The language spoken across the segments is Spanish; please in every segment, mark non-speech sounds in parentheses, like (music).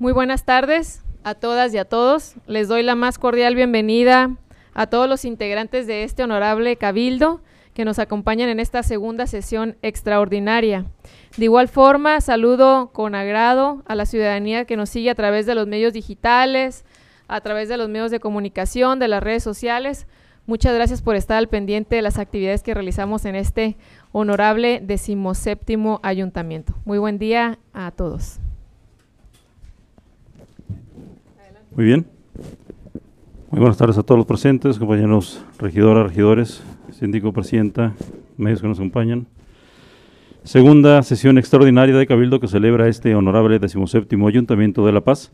Muy buenas tardes a todas y a todos. Les doy la más cordial bienvenida a todos los integrantes de este honorable cabildo que nos acompañan en esta segunda sesión extraordinaria. De igual forma, saludo con agrado a la ciudadanía que nos sigue a través de los medios digitales, a través de los medios de comunicación, de las redes sociales. Muchas gracias por estar al pendiente de las actividades que realizamos en este honorable decimoséptimo ayuntamiento. Muy buen día a todos. Muy bien. Muy buenas tardes a todos los presentes, compañeros regidoras, regidores, síndico, presidenta, medios que nos acompañan. Segunda sesión extraordinaria de Cabildo que celebra este honorable decimoséptimo Ayuntamiento de La Paz,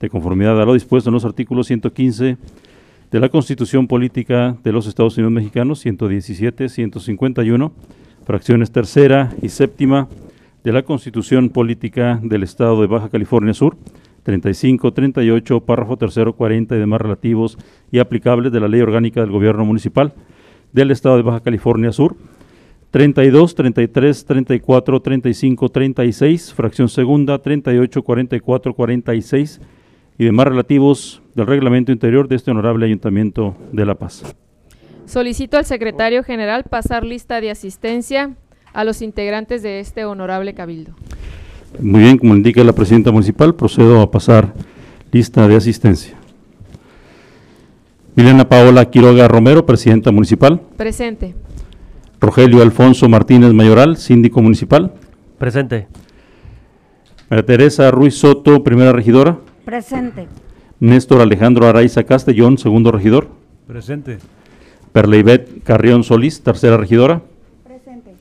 de conformidad a lo dispuesto en los artículos 115 de la Constitución Política de los Estados Unidos Mexicanos, 117, 151, fracciones tercera y séptima de la Constitución Política del Estado de Baja California Sur, 35, 38, párrafo tercero, 40 y demás relativos y aplicables de la Ley Orgánica del Gobierno Municipal del Estado de Baja California Sur, 32, 33, 34, 35, 36, fracción segunda, 38, 44, 46 y demás relativos del reglamento interior de este honorable Ayuntamiento de La Paz. Solicito al secretario general pasar lista de asistencia a los integrantes de este honorable cabildo. Muy bien, como indica la presidenta municipal, procedo a pasar lista de asistencia. Milena Paola Quiroga Romero, presidenta municipal. Presente. Rogelio Alfonso Martínez Mayoral, síndico municipal. Presente. María Teresa Ruiz Soto, primera regidora. Presente. Néstor Alejandro Araiza Castellón, segundo regidor. Presente. Perleibet Carrión Solís, tercera regidora. Presente.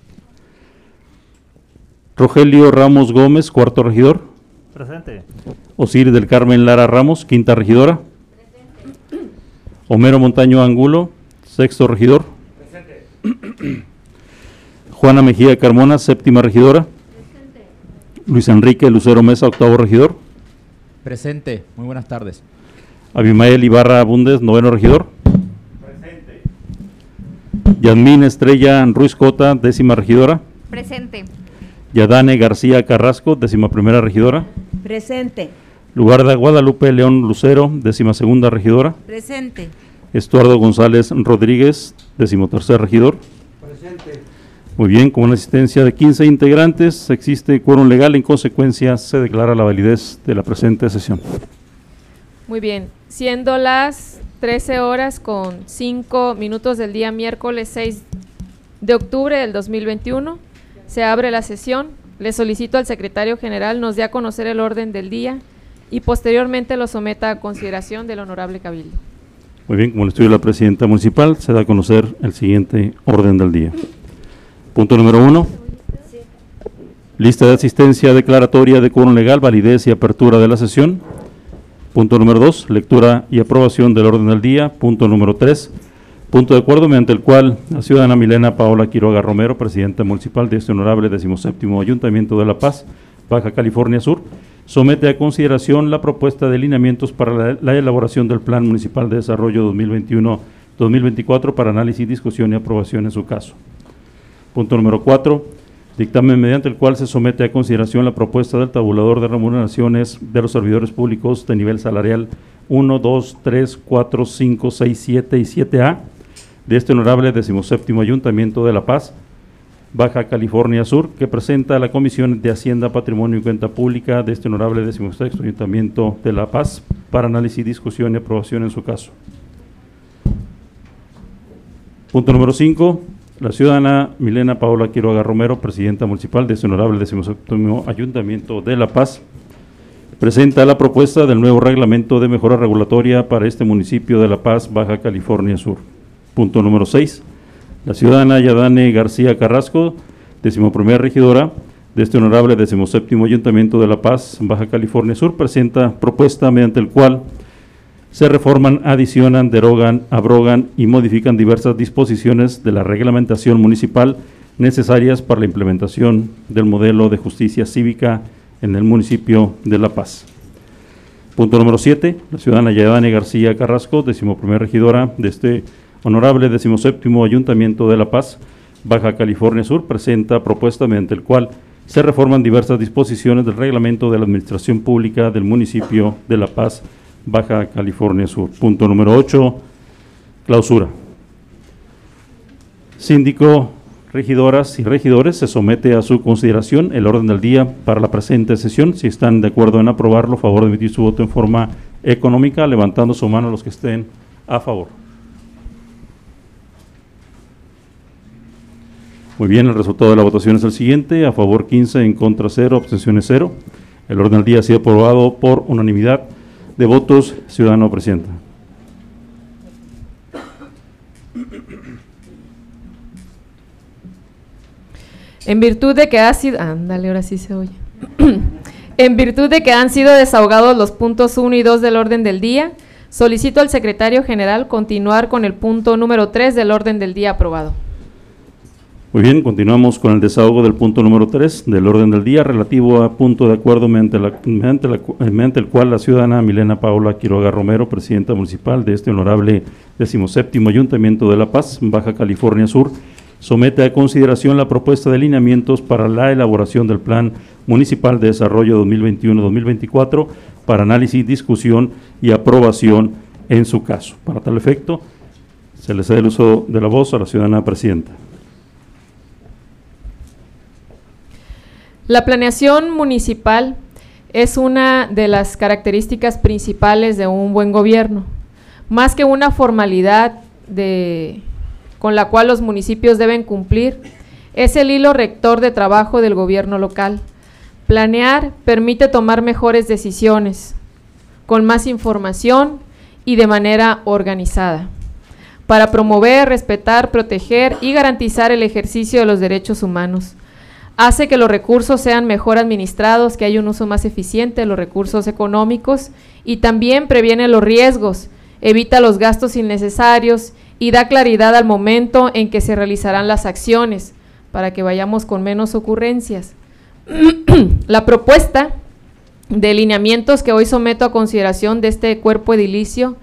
Rogelio Ramos Gómez, cuarto regidor. Presente. Osiris del Carmen Lara Ramos, quinta regidora. Homero Montaño Angulo, sexto regidor. Juana Mejía Carmona, séptima regidora. Luis Enrique Lucero Mesa, octavo regidor. Presente. Muy buenas tardes. Abimael Ibarra Bundes, noveno regidor. Presente. Yasmín Estrella Ruiz Cota, décima regidora. Presente. Yadane García Carrasco, décima primera regidora. Presente. Lugar de Guadalupe León Lucero, décima segunda regidora. Presente. Estuardo González Rodríguez, decimotercer regidor. Presente. Muy bien, con una asistencia de 15 integrantes, existe quórum legal, en consecuencia se declara la validez de la presente sesión. Muy bien. Siendo las 13 horas con 5 minutos del día miércoles 6 de octubre del 2021, se abre la sesión. Le solicito al secretario general nos dé a conocer el orden del día y posteriormente lo someta a consideración del honorable cabildo. Muy bien, como le estudio la presidenta municipal, se da a conocer el siguiente orden del día. Punto número uno. Lista de asistencia declaratoria de quórum legal, validez y apertura de la sesión. Punto número dos, lectura y aprobación del orden del día. Punto número tres, punto de acuerdo mediante el cual la ciudadana Milena Paola Quiroga Romero, presidenta municipal de este honorable decimoséptimo Ayuntamiento de La Paz, Baja California Sur, somete a consideración la propuesta de lineamientos para la, la elaboración del Plan Municipal de Desarrollo 2021-2024 para análisis, discusión y aprobación en su caso. Punto número cuatro, dictamen mediante el cual se somete a consideración la propuesta del tabulador de remuneraciones de los servidores públicos de nivel salarial 1, 2, 3, 4, 5, 6, 7 y 7A de este honorable decimoséptimo Ayuntamiento de La Paz, Baja California Sur, que presenta a la Comisión de Hacienda, Patrimonio y Cuenta Pública de este honorable decimosexto Ayuntamiento de La Paz para análisis, discusión y aprobación en su caso. Punto número 5. La ciudadana Milena Paola Quiroga Romero, presidenta municipal de este honorable decimoséptimo Ayuntamiento de La Paz, presenta la propuesta del nuevo reglamento de mejora regulatoria para este municipio de La Paz, Baja California Sur. Punto número 6. La ciudadana Yadane García Carrasco, decimoprimera regidora de este honorable decimoséptimo Ayuntamiento de La Paz, Baja California Sur, presenta propuesta mediante el cual se reforman, adicionan, derogan, abrogan y modifican diversas disposiciones de la reglamentación municipal necesarias para la implementación del modelo de justicia cívica en el municipio de La Paz. Punto número 7. La ciudadana Yadane García Carrasco, decimoprimera regidora de este honorable decimoséptimo Ayuntamiento de La Paz, Baja California Sur, presenta propuesta mediante el cual se reforman diversas disposiciones del reglamento de la Administración Pública del municipio de La Paz, Baja California Sur. Punto número 8, clausura. Síndico, regidoras y regidores, se somete a su consideración el orden del día para la presente sesión. Si están de acuerdo en aprobarlo, favor de emitir su voto en forma económica, levantando su mano los que estén a favor. Muy bien, el resultado de la votación es el siguiente. A favor 15, en contra 0, abstenciones 0. El orden del día ha sido aprobado por unanimidad de votos. Ciudadano Presidenta. En virtud de que ha sido... Ándale, ahora sí se oye. (clears throat) en virtud de que han sido desahogados los puntos 1 y 2 del orden del día, solicito al secretario general continuar con el punto número 3 del orden del día aprobado. Muy bien, continuamos con el desahogo del punto número 3 del orden del día relativo a punto de acuerdo mediante, la- mediante mediante el cual la ciudadana Milena Paola Quiroga Romero, presidenta municipal de este honorable 17 Ayuntamiento de La Paz, Baja California Sur, somete a consideración la propuesta de lineamientos para la elaboración del Plan Municipal de Desarrollo 2021-2024 para análisis, discusión y aprobación en su caso. Para tal efecto, se le cede el uso de la voz a la ciudadana presidenta. La planeación municipal es una de las características principales de un buen gobierno. Más que una formalidad con la cual los municipios deben cumplir, es el hilo rector de trabajo del gobierno local. Planear permite tomar mejores decisiones, con más información y de manera organizada, para promover, respetar, proteger y garantizar el ejercicio de los derechos humanos hace que los recursos sean mejor administrados, que haya un uso más eficiente de los recursos económicos y también previene los riesgos, evita los gastos innecesarios y da claridad al momento en que se realizarán las acciones para que vayamos con menos ocurrencias. (clears throat) La propuesta de lineamientos que hoy someto a consideración de este cuerpo edilicio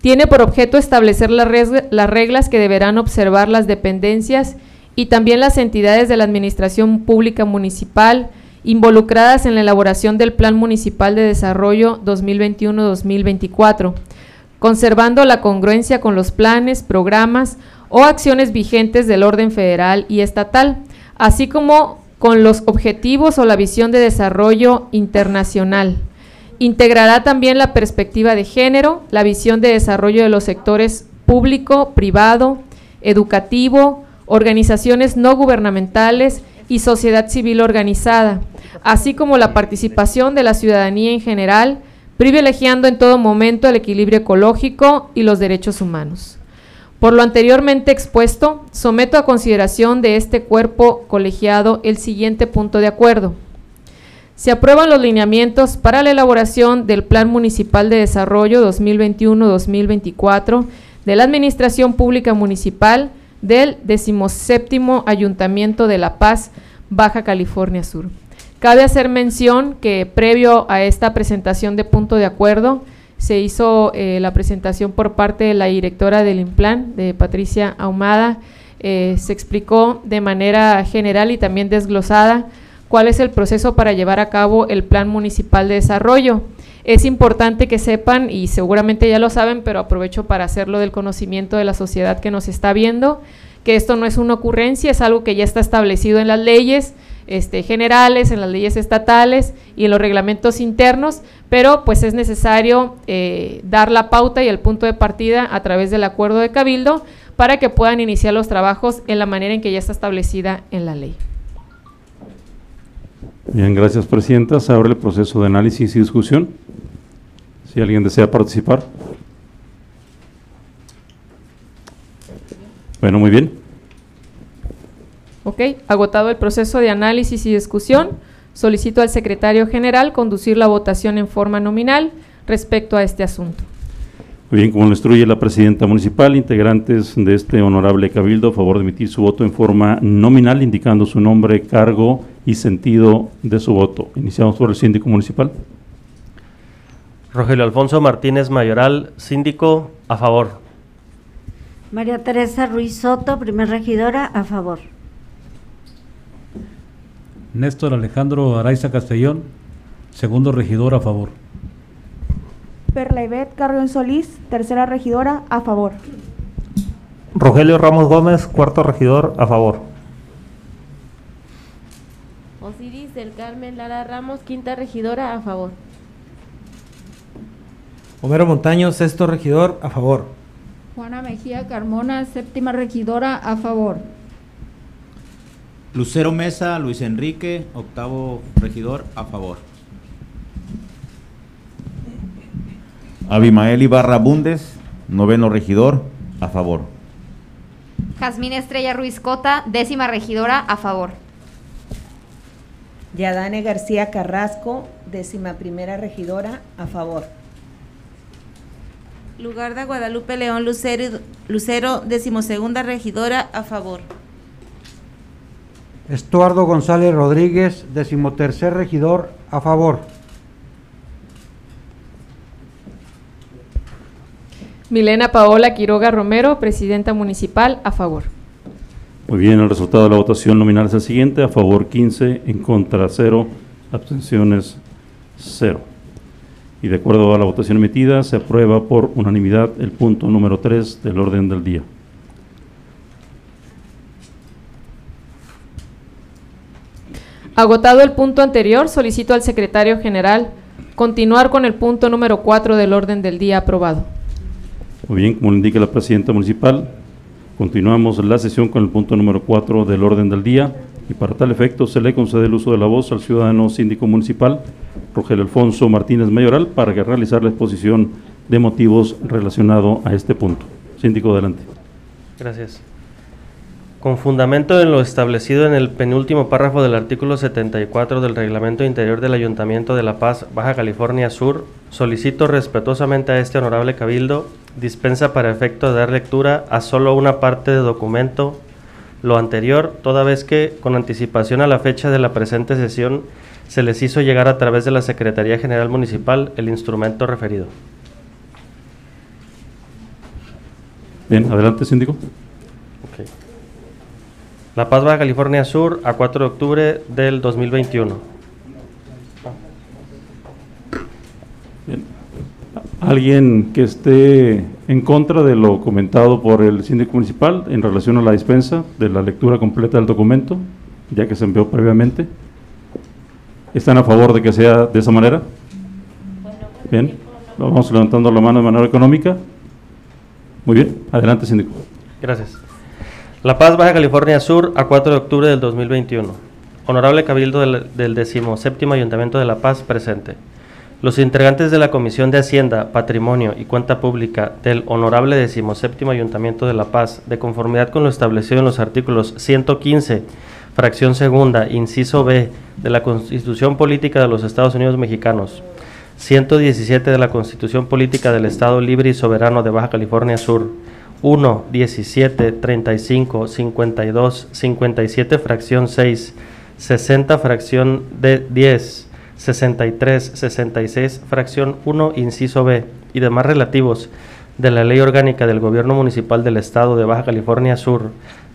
tiene por objeto establecer las, reglas que deberán observar las dependencias y también las entidades de la Administración Pública Municipal involucradas en la elaboración del Plan Municipal de Desarrollo 2021-2024, conservando la congruencia con los planes, programas o acciones vigentes del orden federal y estatal, así como con los objetivos o la visión de desarrollo internacional. Integrará también la perspectiva de género, la visión de desarrollo de los sectores público, privado, educativo, organizaciones no gubernamentales y sociedad civil organizada, así como la participación de la ciudadanía en general, privilegiando en todo momento el equilibrio ecológico y los derechos humanos. Por lo anteriormente expuesto, someto a consideración de este cuerpo colegiado el siguiente punto de acuerdo. Se aprueban los lineamientos para la elaboración del Plan Municipal de Desarrollo 2021-2024 de la Administración Pública Municipal del 17 Ayuntamiento de La Paz, Baja California Sur. Cabe hacer mención que previo a esta presentación de punto de acuerdo, se hizo eh, la presentación por parte de la directora del IMPLAN, de Patricia Ahumada. Eh, se explicó de manera general y también desglosada cuál es el proceso para llevar a cabo el Plan Municipal de Desarrollo. Es importante que sepan, y seguramente ya lo saben, pero aprovecho para hacerlo del conocimiento de la sociedad que nos está viendo, que esto no es una ocurrencia, es algo que ya está establecido en las leyes este, generales, en las leyes estatales y en los reglamentos internos, pero pues es necesario eh, dar la pauta y el punto de partida a través del acuerdo de cabildo para que puedan iniciar los trabajos en la manera en que ya está establecida en la ley. Bien, gracias, Presidenta. Se abre el proceso de análisis y discusión. Si alguien desea participar. Bueno, muy bien. Ok, agotado el proceso de análisis y discusión, solicito al secretario general conducir la votación en forma nominal respecto a este asunto. Muy bien, como lo instruye la Presidenta Municipal, integrantes de este honorable cabildo, a favor de emitir su voto en forma nominal, indicando su nombre, cargo y sentido de su voto. Iniciamos por el síndico municipal. Rogelio Alfonso Martínez Mayoral, síndico, a favor. María Teresa Ruiz Soto, primer regidora, a favor. Néstor Alejandro Araiza Castellón, segundo regidor a favor. Perla Ivette Carrión Solís, tercera regidora, a favor. Rogelio Ramos Gómez, cuarto regidor, a favor. Osiris del Carmen Lara Ramos, quinta regidora, a favor. Homero Montaño, sexto regidor, a favor. Juana Mejía Carmona, séptima regidora, a favor. Lucero Mesa, Luis Enrique, octavo regidor, a favor. Abimael Ibarra Bundes, noveno regidor, a favor. Jazmín Estrella Ruiz Cota, décima regidora, a favor. Yadane García Carrasco, décima primera regidora, a favor. Lugarda Guadalupe León Lucero, Lucero, decimosegunda regidora, a favor. Estuardo González Rodríguez, decimotercer regidor, a favor. Milena Paola Quiroga Romero, presidenta municipal, a favor. Muy bien, el resultado de la votación nominal es el siguiente. A favor 15, en contra 0, abstenciones 0. Y de acuerdo a la votación emitida, se aprueba por unanimidad el punto número 3 del orden del día. Agotado el punto anterior, solicito al secretario general continuar con el punto número 4 del orden del día aprobado. Muy bien, como lo indica la presidenta municipal, continuamos la sesión con el punto número 4 del orden del día y para tal efecto se le concede el uso de la voz al ciudadano síndico municipal Rogelio Alfonso Martínez Mayoral para que realizar la exposición de motivos relacionado a este punto. Síndico, adelante. Gracias. Con fundamento en lo establecido en el penúltimo párrafo del artículo 74 del Reglamento Interior del Ayuntamiento de La Paz, Baja California Sur, solicito respetuosamente a este honorable cabildo dispensa para efecto de dar lectura a solo una parte de documento, lo anterior, toda vez que, con anticipación a la fecha de la presente sesión, se les hizo llegar a través de la Secretaría General Municipal el instrumento referido. Bien, adelante, síndico. La Paz, Baja California Sur, a 4 de octubre del 2021. ¿Alguien que esté en contra de lo comentado por el síndico municipal en relación a la dispensa de la lectura completa del documento, ya que se envió previamente? ¿Están a favor de que sea de esa manera? Bien, vamos levantando la mano de manera económica. Muy bien, adelante, síndico. Gracias. La Paz, Baja California Sur, a 4 de octubre del 2021. Honorable Cabildo del, del 17 Ayuntamiento de La Paz, presente. Los integrantes de la Comisión de Hacienda, Patrimonio y Cuenta Pública del Honorable 17 Ayuntamiento de La Paz, de conformidad con lo establecido en los artículos 115, fracción segunda, inciso B, de la Constitución Política de los Estados Unidos Mexicanos, 117 de la Constitución Política del Estado Libre y Soberano de Baja California Sur, 1, 17, 35, 52, 57, fracción 6, 60, fracción de 10, 63, 66, fracción 1, inciso B, y demás relativos de la Ley Orgánica del Gobierno Municipal del Estado de Baja California Sur,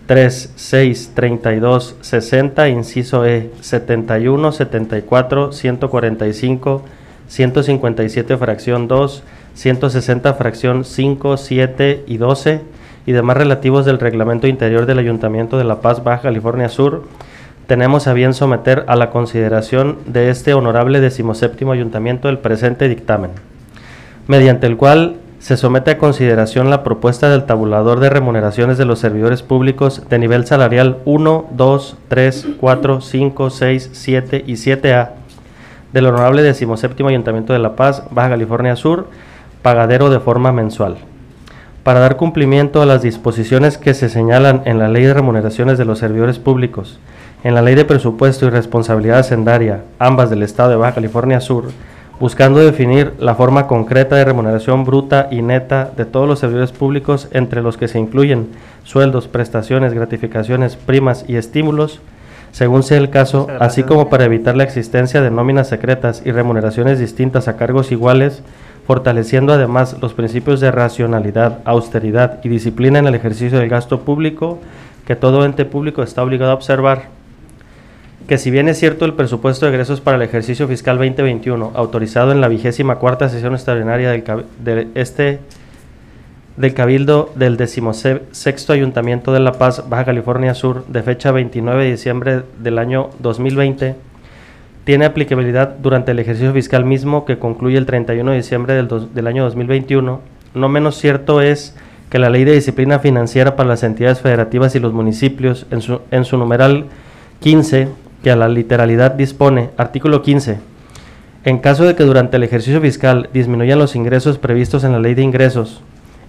3, 6, 32, 60, inciso E, 71, 74, 145, 157, fracción 2, 160, fracción 5, 7 y 12, y demás relativos del Reglamento Interior del Ayuntamiento de La Paz, Baja California Sur, tenemos a bien someter a la consideración de este honorable decimoséptimo ayuntamiento el presente dictamen, mediante el cual se somete a consideración la propuesta del tabulador de remuneraciones de los servidores públicos de nivel salarial 1, 2, 3, 4, 5, 6, 7 y 7A del honorable decimoséptimo ayuntamiento de La Paz, Baja California Sur, pagadero de forma mensual. Para dar cumplimiento a las disposiciones que se señalan en la Ley de Remuneraciones de los Servidores Públicos, en la Ley de Presupuesto y Responsabilidad Hacendaria, ambas del Estado de Baja California Sur, buscando definir la forma concreta de remuneración bruta y neta de todos los servidores públicos, entre los que se incluyen sueldos, prestaciones, gratificaciones, primas y estímulos, según sea el caso, así como para evitar la existencia de nóminas secretas y remuneraciones distintas a cargos iguales, fortaleciendo además los principios de racionalidad, austeridad y disciplina en el ejercicio del gasto público que todo ente público está obligado a observar que si bien es cierto el presupuesto de egresos para el ejercicio fiscal 2021, autorizado en la vigésima cuarta sesión extraordinaria del, de este del Cabildo del decimosexto Ayuntamiento de La Paz, Baja California Sur, de fecha 29 de diciembre del año 2020, tiene aplicabilidad durante el ejercicio fiscal mismo que concluye el 31 de diciembre del, del año 2021. No menos cierto es que la Ley de Disciplina Financiera para las entidades federativas y los municipios, en su, en su numeral 15, que a la literalidad dispone, artículo 15, en caso de que durante el ejercicio fiscal disminuyan los ingresos previstos en la Ley de Ingresos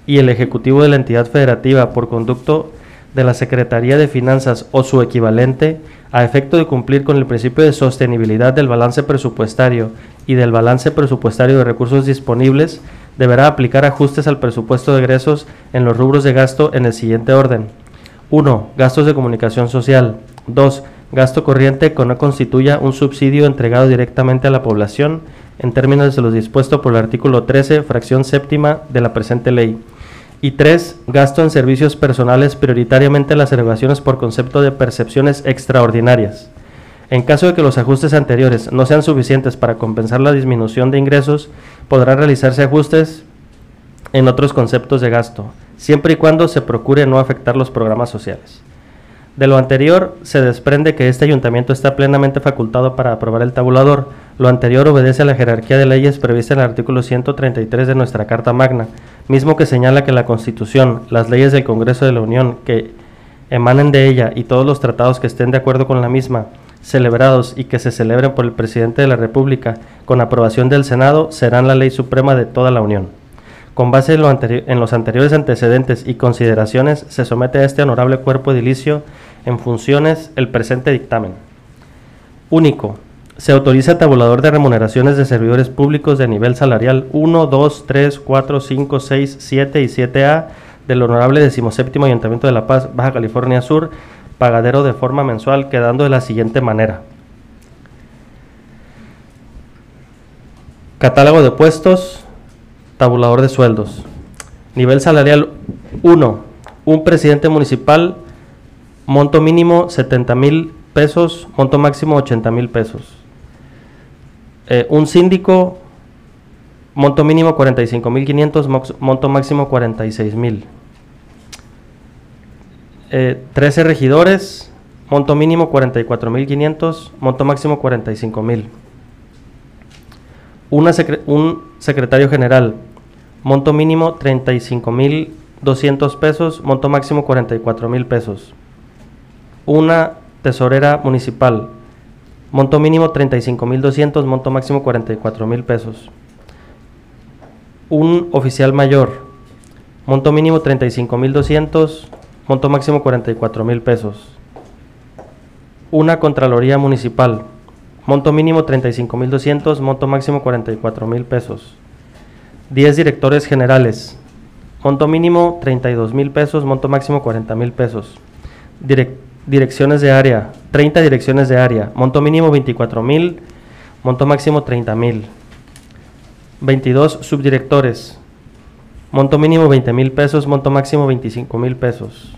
y el Ejecutivo de la entidad federativa por conducto de la Secretaría de Finanzas o su equivalente, a efecto de cumplir con el principio de sostenibilidad del balance presupuestario y del balance presupuestario de recursos disponibles, deberá aplicar ajustes al presupuesto de egresos en los rubros de gasto en el siguiente orden. 1. Gastos de comunicación social. 2. Gasto corriente que no constituya un subsidio entregado directamente a la población en términos de lo dispuesto por el artículo 13, fracción séptima de la presente ley. Y 3. Gasto en servicios personales, prioritariamente las erogaciones por concepto de percepciones extraordinarias. En caso de que los ajustes anteriores no sean suficientes para compensar la disminución de ingresos, podrán realizarse ajustes en otros conceptos de gasto, siempre y cuando se procure no afectar los programas sociales. De lo anterior, se desprende que este ayuntamiento está plenamente facultado para aprobar el tabulador. Lo anterior obedece a la jerarquía de leyes prevista en el artículo 133 de nuestra Carta Magna, mismo que señala que la Constitución, las leyes del Congreso de la Unión que emanen de ella y todos los tratados que estén de acuerdo con la misma, celebrados y que se celebren por el Presidente de la República con aprobación del Senado, serán la ley suprema de toda la Unión. Con base en, lo en los anteriores antecedentes y consideraciones, se somete a este honorable cuerpo edilicio en funciones el presente dictamen. Único. Se autoriza tabulador de remuneraciones de servidores públicos de nivel salarial 1, 2, 3, 4, 5, 6, 7 y 7A del Honorable 17 Ayuntamiento de La Paz, Baja California Sur, pagadero de forma mensual, quedando de la siguiente manera. Catálogo de puestos, tabulador de sueldos. Nivel salarial 1. Un presidente municipal, monto mínimo 70 mil pesos, monto máximo 80 mil pesos. Eh, un síndico, monto mínimo 45 mil 500, mox- monto máximo 46 mil. Eh, 13 regidores, monto mínimo 44 mil 500, monto máximo 45 mil. Una un secretario general, monto mínimo 35 mil 200 pesos, monto máximo 44 mil pesos. Una tesorera municipal, monto mínimo 35 mil 200, monto máximo 44 mil pesos. Un oficial mayor, monto mínimo 35 mil 200, monto máximo 44 mil pesos. Una Contraloría Municipal, monto mínimo 35 mil 200, monto máximo 44 mil pesos. 10 directores generales, monto mínimo 32 mil pesos, monto máximo 40 mil pesos. Direc- direcciones de área, 30 direcciones de área, monto mínimo 24 mil, monto máximo 30 mil. 22 subdirectores, monto mínimo 20 mil pesos, monto máximo 25 mil pesos.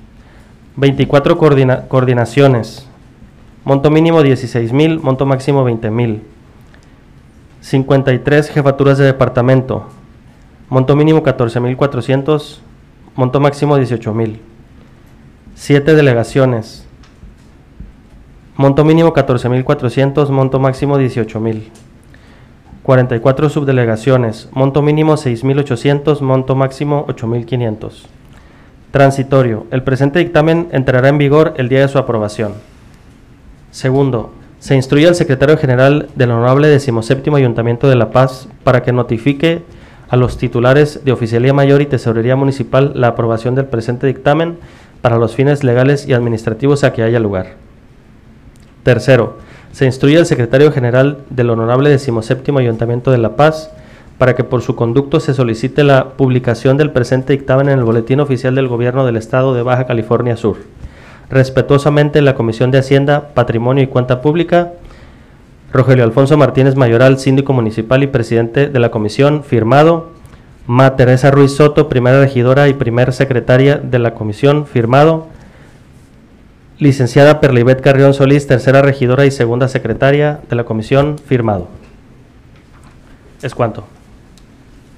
24 coordina- coordinaciones, monto mínimo 16 mil, monto máximo 20 mil. 53 jefaturas de departamento, monto mínimo 14 mil 400, monto máximo 18 mil. 7 delegaciones, monto mínimo 14 mil 400, monto máximo 18 mil. 44 subdelegaciones, monto mínimo 6.800, monto máximo 8.500. Transitorio. El presente dictamen entrará en vigor el día de su aprobación. Segundo, se instruye al secretario general del Honorable 17 Ayuntamiento de La Paz para que notifique a los titulares de Oficialía Mayor y Tesorería Municipal la aprobación del presente dictamen para los fines legales y administrativos a que haya lugar. Tercero, se instruye al secretario general del Honorable 17 Ayuntamiento de La Paz para que por su conducto se solicite la publicación del presente dictamen en el Boletín Oficial del Gobierno del Estado de Baja California Sur. Respetuosamente, la Comisión de Hacienda, Patrimonio y Cuenta Pública, Rogelio Alfonso Martínez Mayoral, síndico municipal y presidente de la comisión, firmado. Ma Teresa Ruiz Soto, primera regidora y primer secretaria de la comisión, firmado. Licenciada Perlibet Carrión Solís, tercera regidora y segunda secretaria de la comisión, firmado. Es cuanto.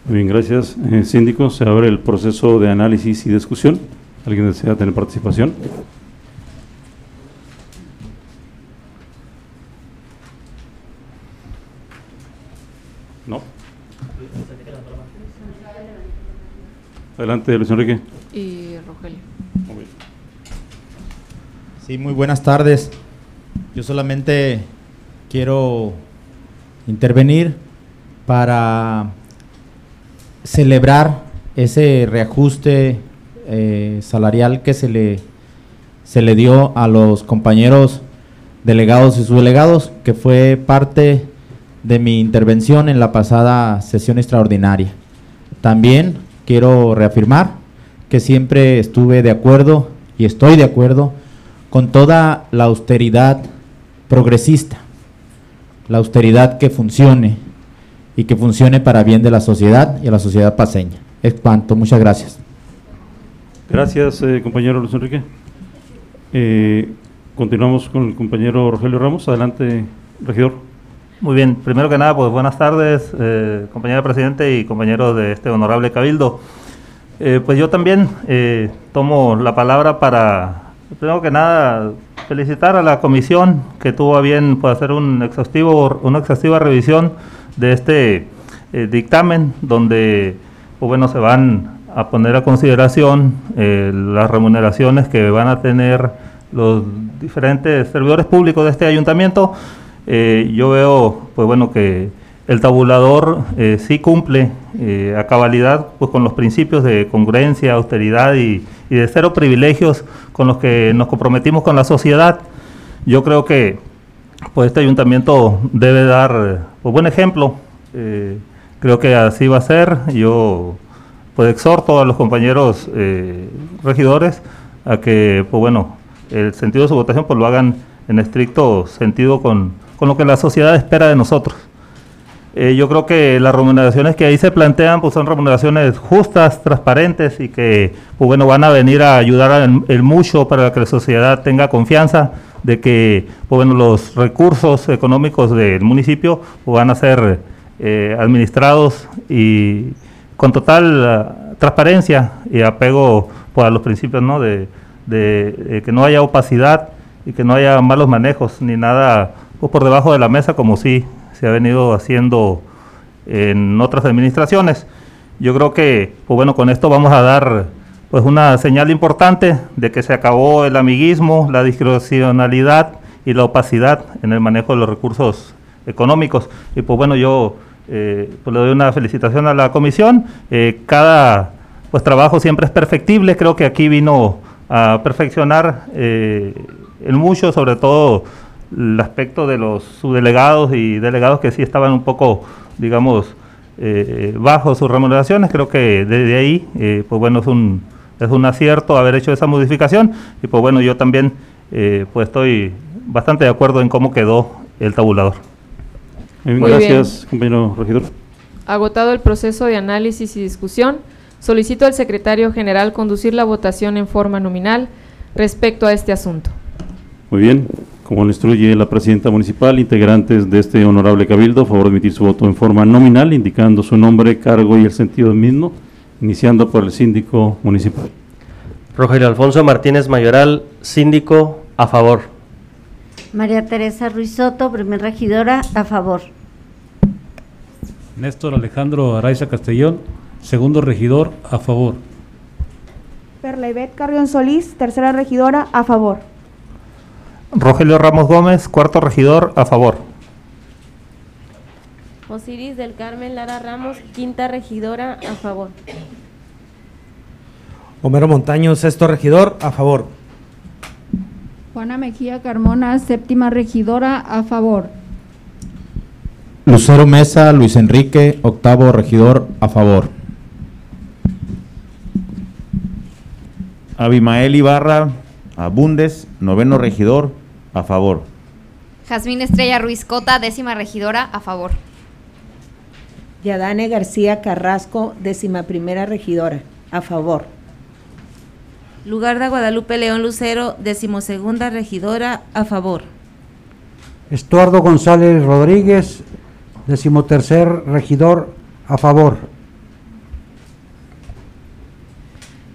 Muy bien, gracias. Eh, síndico, se abre el proceso de análisis y discusión. ¿Alguien desea tener participación? No. Adelante, Luis Enrique. Y Rogelio. Sí, muy buenas tardes. Yo solamente quiero intervenir para celebrar ese reajuste eh, salarial que se le, se le dio a los compañeros delegados y subdelegados, que fue parte de mi intervención en la pasada sesión extraordinaria. También quiero reafirmar que siempre estuve de acuerdo y estoy de acuerdo con toda la austeridad progresista, la austeridad que funcione y que funcione para bien de la sociedad y a la sociedad paseña. Es cuanto, muchas gracias. Gracias, eh, compañero Luis Enrique. Eh, continuamos con el compañero Rogelio Ramos. Adelante, regidor. Muy bien, primero que nada, pues buenas tardes, eh, compañero presidente y compañeros de este honorable cabildo. Eh, pues yo también eh, tomo la palabra para, primero que nada, felicitar a la comisión que tuvo a bien pues, hacer un exhaustivo, una exhaustiva revisión de este eh, dictamen, donde pues, bueno, se van a poner a consideración eh, las remuneraciones que van a tener los diferentes servidores públicos de este ayuntamiento. Eh, yo veo, pues bueno, que el tabulador eh, sí cumple eh, a cabalidad pues, con los principios de congruencia, austeridad y, y de cero privilegios con los que nos comprometimos con la sociedad. Yo creo que pues, este ayuntamiento debe dar pues, buen ejemplo. Creo que así va a ser. Yo pues, exhorto a los compañeros regidores a que, pues bueno, el sentido de su votación pues lo hagan en estricto sentido con, con lo que la sociedad espera de nosotros. Eh, yo creo que las remuneraciones que ahí se plantean pues son remuneraciones justas, transparentes y que pues bueno van a venir a ayudar en, en mucho para que la sociedad tenga confianza de que pues bueno los recursos económicos del municipio pues, van a ser eh, administrados y con total ah, transparencia y apego pues, a los principios ¿no? de, de, eh, que no haya opacidad y que no haya malos manejos ni nada pues, por debajo de la mesa como sí se ha venido haciendo en otras administraciones. Yo creo que, pues bueno, con esto vamos a dar pues una señal importante de que se acabó el amiguismo, la discrecionalidad y la opacidad en el manejo de los recursos económicos. Y pues bueno, yo eh, pues le doy una felicitación a la comisión. Eh, cada pues trabajo siempre es perfectible. Creo que aquí vino a perfeccionar eh, en mucho, sobre todo el aspecto de los subdelegados y delegados que sí estaban un poco, digamos, eh, bajo sus remuneraciones. Creo que desde ahí, eh, pues bueno, es un, es un acierto haber hecho esa modificación y pues bueno, yo también eh, pues estoy bastante de acuerdo en cómo quedó el tabulador. Muy bien, Muy gracias, compañero regidor. Agotado el proceso de análisis y discusión, solicito al secretario general conducir la votación en forma nominal respecto a este asunto. Muy bien, como le instruye la presidenta municipal, integrantes de este honorable cabildo, a favor de emitir su voto en forma nominal, indicando su nombre, cargo y el sentido del mismo, iniciando por el síndico municipal. Rogelio Alfonso Martínez Mayoral, síndico, a favor. María Teresa Ruiz Soto, primer regidora, a favor. Néstor Alejandro Araiza Castellón, segundo regidor, a favor. Perlebet Carrión Solís, tercera regidora, a favor. Rogelio Ramos Gómez, cuarto regidor, a favor. Osiris del Carmen Lara Ramos, quinta regidora, a favor. Homero Montaño, sexto regidor, a favor. Juana Mejía Carmona, séptima regidora, a favor. Lucero Mesa, Luis Enrique, octavo regidor, a favor. Abimael Ibarra Abundes, noveno regidor, a favor. Jazmín Estrella Ruiz Cota, décima regidora, a favor. Yadane García Carrasco, décima primera regidora, a favor. Lugar de Guadalupe León Lucero, decimosegunda regidora, a favor. Estuardo González Rodríguez, decimotercer regidor, a favor.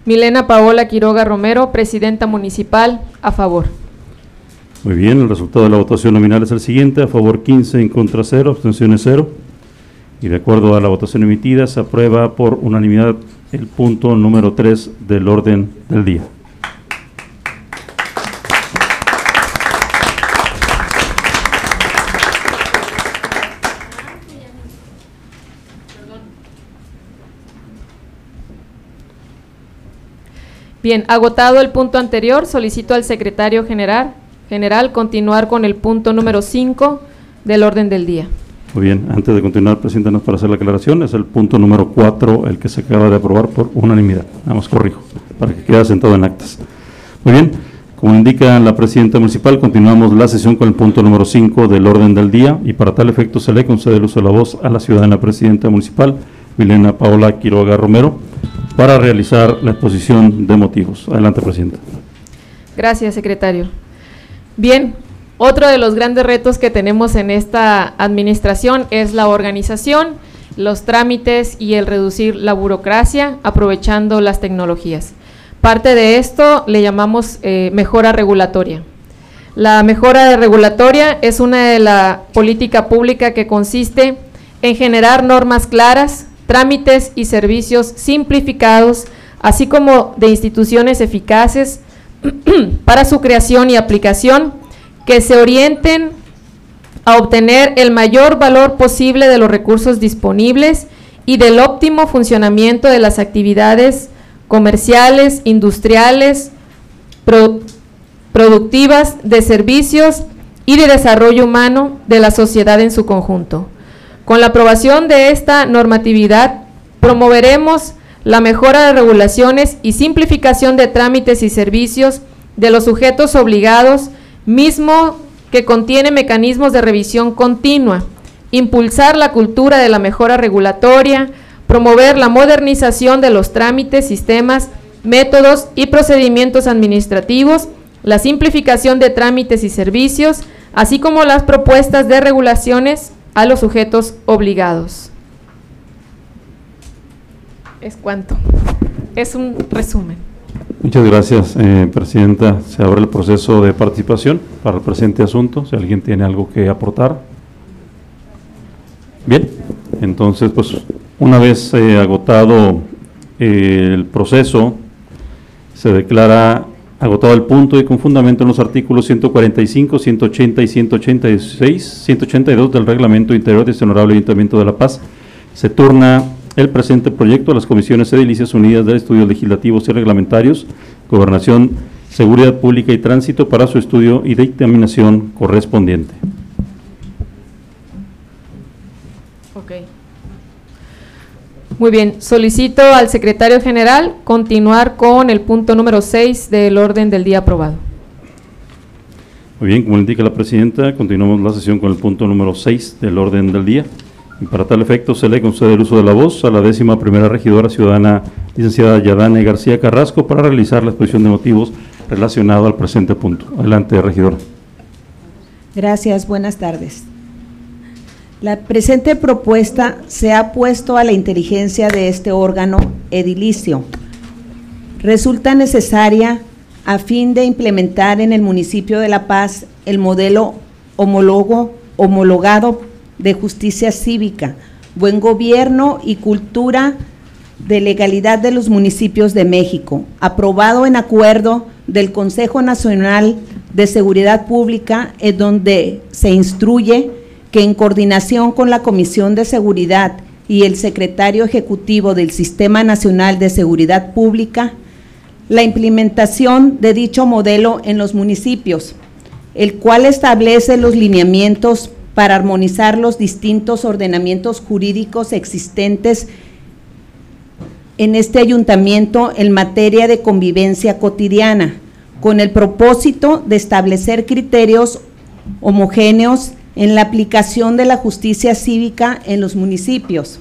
Milena Paola Quiroga Romero, presidenta municipal, a favor. Muy bien, el resultado de la votación nominal es el siguiente, a favor 15, en contra 0, abstenciones 0. Y de acuerdo a la votación emitida, se aprueba por unanimidad el punto número 3 del orden del día. Bien, agotado el punto anterior, solicito al secretario general, general continuar con el punto número 5 del orden del día. Muy bien, antes de continuar, preséntanos para hacer la aclaración, es el punto número 4 el que se acaba de aprobar por unanimidad. Vamos, corrijo, para que quede sentado en actas. Muy bien, como indica la presidenta municipal, continuamos la sesión con el punto número 5 del orden del día y para tal efecto se le concede el uso de la voz a la ciudadana presidenta municipal, Milena Paola Quiroga Romero, para realizar la exposición de motivos. Adelante, presidenta. Gracias, secretario. Bien, otro de los grandes retos que tenemos en esta administración es la organización, los trámites y el reducir la burocracia aprovechando las tecnologías. Parte de esto le llamamos eh, mejora regulatoria. La mejora regulatoria es una de la política pública que consiste en generar normas claras, trámites y servicios simplificados, así como de instituciones eficaces (clears throat) para su creación y aplicación que se orienten a obtener el mayor valor posible de los recursos disponibles y del óptimo funcionamiento de las actividades comerciales, industriales, productivas, de servicios y de desarrollo humano de la sociedad en su conjunto. Con la aprobación de esta normatividad, promoveremos la mejora de regulaciones y simplificación de trámites y servicios de los sujetos obligados, mismo que contiene mecanismos de revisión continua, impulsar la cultura de la mejora regulatoria, promover la modernización de los trámites, sistemas, métodos y procedimientos administrativos, la simplificación de trámites y servicios, así como las propuestas de regulaciones a los sujetos obligados. Es cuanto. Es un resumen. Muchas gracias, eh, Presidenta. Se abre el proceso de participación para el presente asunto. Si alguien tiene algo que aportar. Bien, entonces, pues, una vez eh, agotado eh, el proceso, se declara agotado el punto y con fundamento en los artículos 145, 180 y 186, 182 del Reglamento Interior de este Honorable Ayuntamiento de La Paz, se turna el presente proyecto a las Comisiones Edilicias Unidas de Estudios Legislativos y Reglamentarios, Gobernación, Seguridad Pública y Tránsito para su estudio y dictaminación correspondiente. Ok. Muy bien, solicito al secretario general continuar con el punto número 6 del orden del día aprobado. Muy bien, como indica la presidenta, continuamos la sesión con el punto número 6 del orden del día. Para tal efecto se le concede el uso de la voz a la décima primera regidora ciudadana, licenciada Yadane García Carrasco, para realizar la exposición de motivos relacionado al presente punto. Adelante, regidora. Gracias, buenas tardes. La presente propuesta se ha puesto a la inteligencia de este órgano edilicio. Resulta necesaria a fin de implementar en el municipio de La Paz el modelo homólogo, homologado de justicia cívica, buen gobierno y cultura de legalidad de los municipios de México, aprobado en acuerdo del Consejo Nacional de Seguridad Pública, en donde se instruye que en coordinación con la Comisión de Seguridad y el secretario ejecutivo del Sistema Nacional de Seguridad Pública, la implementación de dicho modelo en los municipios, el cual establece los lineamientos para armonizar los distintos ordenamientos jurídicos existentes en este ayuntamiento en materia de convivencia cotidiana, con el propósito de establecer criterios homogéneos en la aplicación de la justicia cívica en los municipios.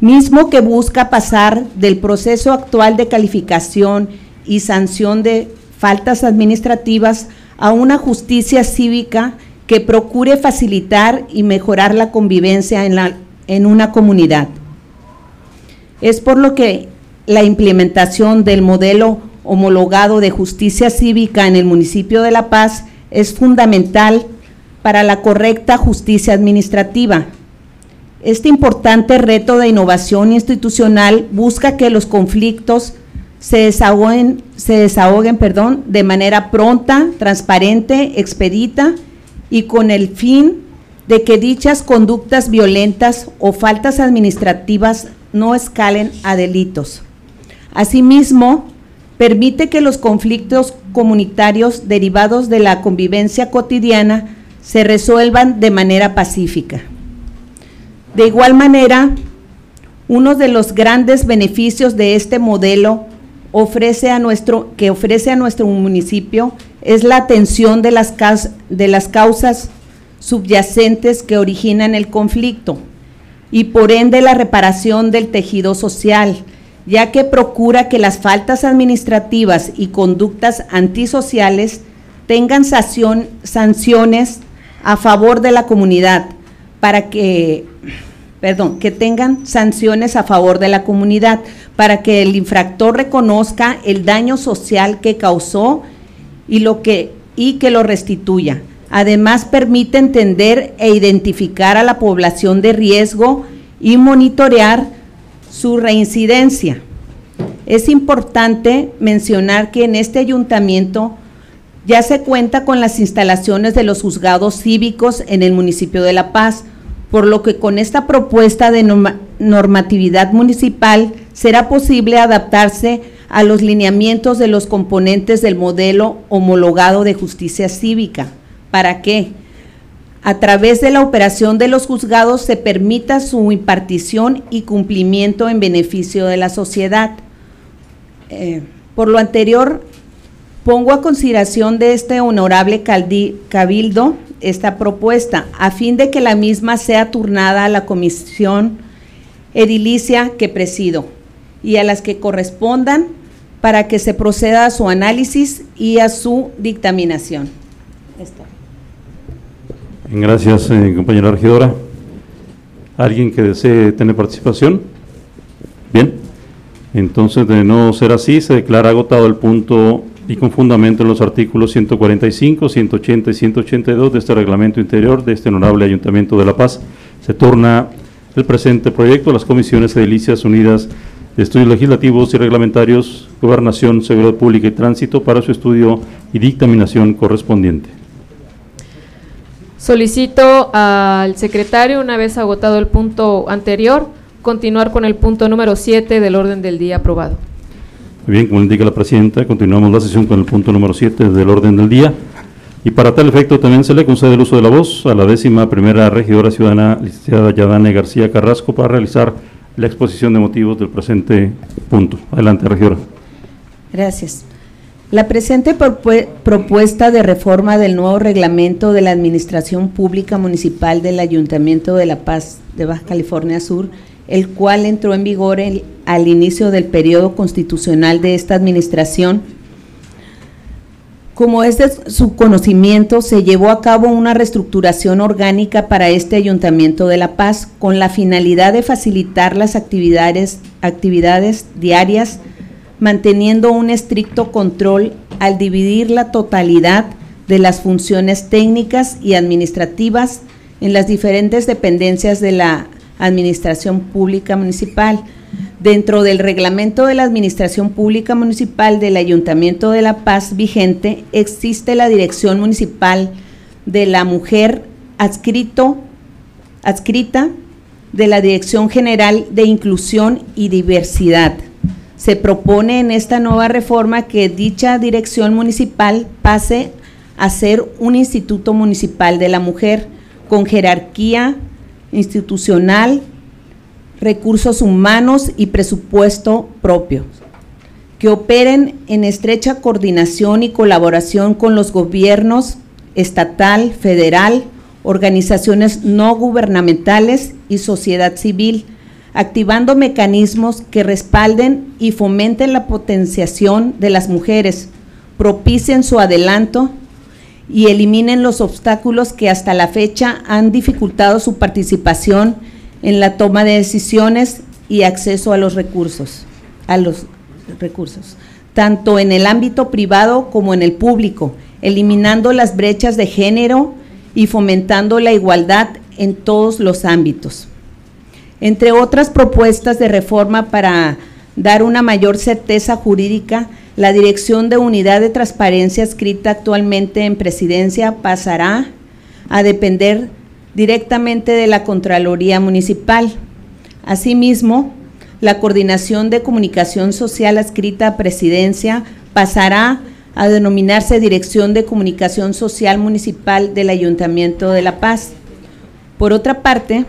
mismo que busca pasar del proceso actual de calificación y sanción de faltas administrativas a una justicia cívica que procure facilitar y mejorar la convivencia en, la, en una comunidad. Es por lo que la implementación del modelo homologado de justicia cívica en el municipio de La Paz es fundamental para la correcta justicia administrativa. Este importante reto de innovación institucional busca que los conflictos se desahoguen, se desahoguen perdón, de manera pronta, transparente, expedita y con el fin de que dichas conductas violentas o faltas administrativas no escalen a delitos. Asimismo, permite que los conflictos comunitarios derivados de la convivencia cotidiana se resuelvan de manera pacífica. De igual manera, uno de los grandes beneficios de este modelo ofrece a nuestro, que ofrece a nuestro municipio es la atención de las, de las causas subyacentes que originan el conflicto y por ende la reparación del tejido social, ya que procura que las faltas administrativas y conductas antisociales tengan sanciones a favor de la comunidad para que perdón, que tengan sanciones a favor de la comunidad para que el infractor reconozca el daño social que causó y lo que y que lo restituya. Además permite entender e identificar a la población de riesgo y monitorear su reincidencia. Es importante mencionar que en este ayuntamiento ya se cuenta con las instalaciones de los juzgados cívicos en el municipio de La Paz, por lo que con esta propuesta de normatividad municipal será posible adaptarse a los lineamientos de los componentes del modelo homologado de justicia cívica. ¿Para qué? A través de la operación de los juzgados se permita su impartición y cumplimiento en beneficio de la sociedad. Eh, por lo anterior, pongo a consideración de este honorable cabildo esta propuesta a fin de que la misma sea turnada a la comisión edilicia que presido y a las que correspondan para que se proceda a su análisis y a su dictaminación. Gracias, eh, compañera regidora. ¿Alguien que desee tener participación? Bien. Entonces, de no ser así, se declara agotado el punto y con fundamento en los artículos 145, 180 y 182 de este reglamento interior de este honorable Ayuntamiento de La Paz, se torna el presente proyecto a las comisiones edilicias unidas de estudios legislativos y reglamentarios, gobernación, seguridad pública y tránsito para su estudio y dictaminación correspondiente. Solicito al secretario, una vez agotado el punto anterior, continuar con el punto número 7 del orden del día aprobado. Bien, como indica la presidenta, continuamos la sesión con el punto número 7 del orden del día. Y para tal efecto también se le concede el uso de la voz a la décima primera regidora ciudadana, licenciada Yadane García Carrasco, para realizar la exposición de motivos del presente punto. Adelante, regidora. Gracias. La presente propuesta de reforma del nuevo reglamento de la Administración Pública Municipal del Ayuntamiento de La Paz de Baja California Sur el cual entró en vigor al inicio del periodo constitucional de esta administración. Como es de su conocimiento, se llevó a cabo una reestructuración orgánica para este Ayuntamiento de La Paz con la finalidad de facilitar las actividades, actividades diarias, manteniendo un estricto control al dividir la totalidad de las funciones técnicas y administrativas en las diferentes dependencias de la Administración Pública Municipal. Dentro del reglamento de la Administración Pública Municipal del Ayuntamiento de La Paz vigente, existe la Dirección Municipal de la Mujer adscrito, adscrita de la Dirección General de Inclusión y Diversidad. Se propone en esta nueva reforma que dicha dirección municipal pase a ser un instituto municipal de la mujer con jerarquía institucional, recursos humanos y presupuesto propio, que operen en estrecha coordinación y colaboración con los gobiernos estatal, federal, organizaciones no gubernamentales y sociedad civil, activando mecanismos que respalden y fomenten la potenciación de las mujeres, propicien su adelanto y eliminen los obstáculos que hasta la fecha han dificultado su participación en la toma de decisiones y acceso a los recursos, a los recursos, tanto en el ámbito privado como en el público, eliminando las brechas de género y fomentando la igualdad en todos los ámbitos. Entre otras propuestas de reforma para dar una mayor certeza jurídica, la Dirección de Unidad de Transparencia escrita actualmente en Presidencia pasará a depender directamente de la Contraloría Municipal. Asimismo, la Coordinación de Comunicación Social adscrita a Presidencia pasará a denominarse Dirección de Comunicación Social Municipal del Ayuntamiento de La Paz. Por otra parte,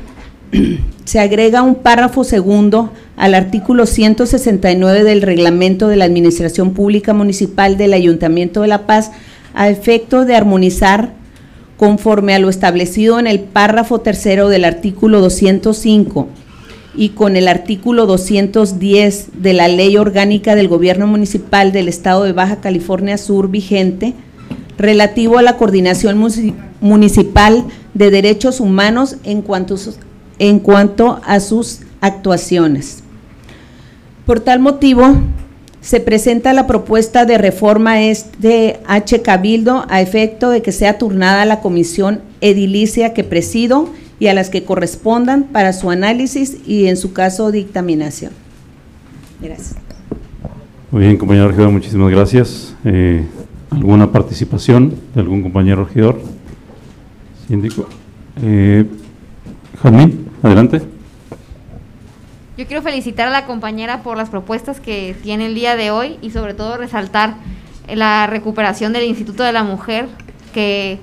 (clears throat) se agrega un párrafo segundo al artículo 169 del Reglamento de la Administración Pública Municipal del Ayuntamiento de La Paz a efecto de armonizar conforme a lo establecido en el párrafo tercero del artículo 205 y con el artículo 210 de la Ley Orgánica del Gobierno Municipal del Estado de Baja California Sur vigente, relativo a la coordinación municipal de derechos humanos en cuanto, en cuanto a sus actuaciones. Por tal motivo, se presenta la propuesta de reforma de H. Cabildo a efecto de que sea turnada la comisión edilicia que presido y a las que correspondan para su análisis y en su caso dictaminación. Gracias. Muy bien, compañero regidor, muchísimas gracias. Eh, ¿Alguna participación de algún compañero regidor? Síndico. Eh, Jamín, adelante. Yo quiero felicitar a la compañera por las propuestas que tiene el día de hoy y sobre todo resaltar la recuperación del Instituto de la Mujer, que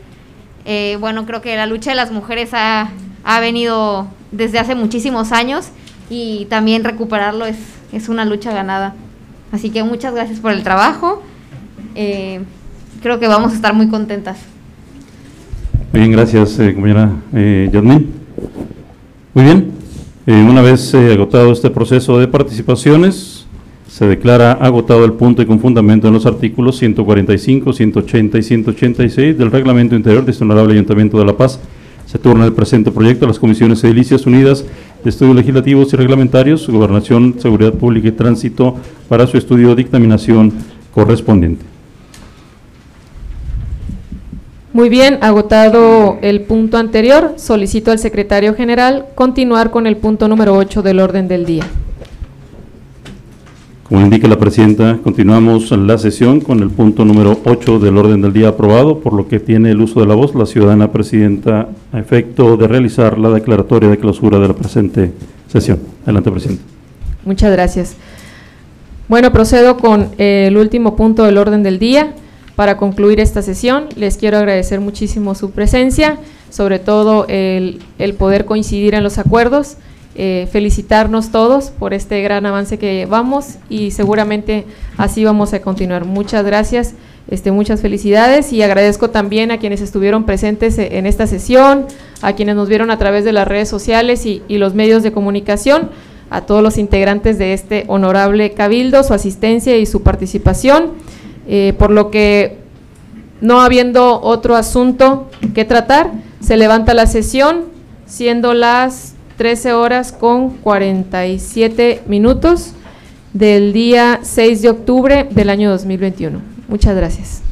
eh, bueno, creo que la lucha de las mujeres ha, ha venido desde hace muchísimos años y también recuperarlo es, es una lucha ganada. Así que muchas gracias por el trabajo. Eh, creo que vamos a estar muy contentas. Muy bien, gracias, eh, compañera eh. Muy bien, eh, una vez agotado este proceso de participaciones, se declara agotado el punto y con fundamento en los artículos 145, 180 y 186 del Reglamento Interior de este Honorable Ayuntamiento de La Paz, se turna el presente proyecto a las Comisiones Edilicias Unidas de Estudios Legislativos y Reglamentarios, Gobernación, Seguridad Pública y Tránsito para su estudio dictaminación correspondiente. Muy bien, agotado el punto anterior, solicito al secretario general continuar con el punto número 8 del orden del día. Como indica la presidenta, continuamos la sesión con el punto número 8 del orden del día aprobado, por lo que tiene el uso de la voz la ciudadana presidenta a efecto de realizar la declaratoria de clausura de la presente sesión. Adelante, presidenta. Muchas gracias. Bueno, procedo con el último punto del orden del día. Para concluir esta sesión, les quiero agradecer muchísimo su presencia, sobre todo el, poder coincidir en los acuerdos eh, felicitarnos todos por este gran avance que vamos y seguramente así vamos a continuar. Muchas gracias, este, muchas felicidades y agradezco también a quienes estuvieron presentes en esta sesión, a quienes nos vieron a través de las redes sociales y los medios de comunicación, a todos los integrantes de este honorable cabildo, su asistencia y su participación, eh, por lo que no habiendo otro asunto que tratar, se levanta la sesión, siendo las 13 horas con 47 minutos del día 6 de octubre del año 2021. Muchas gracias.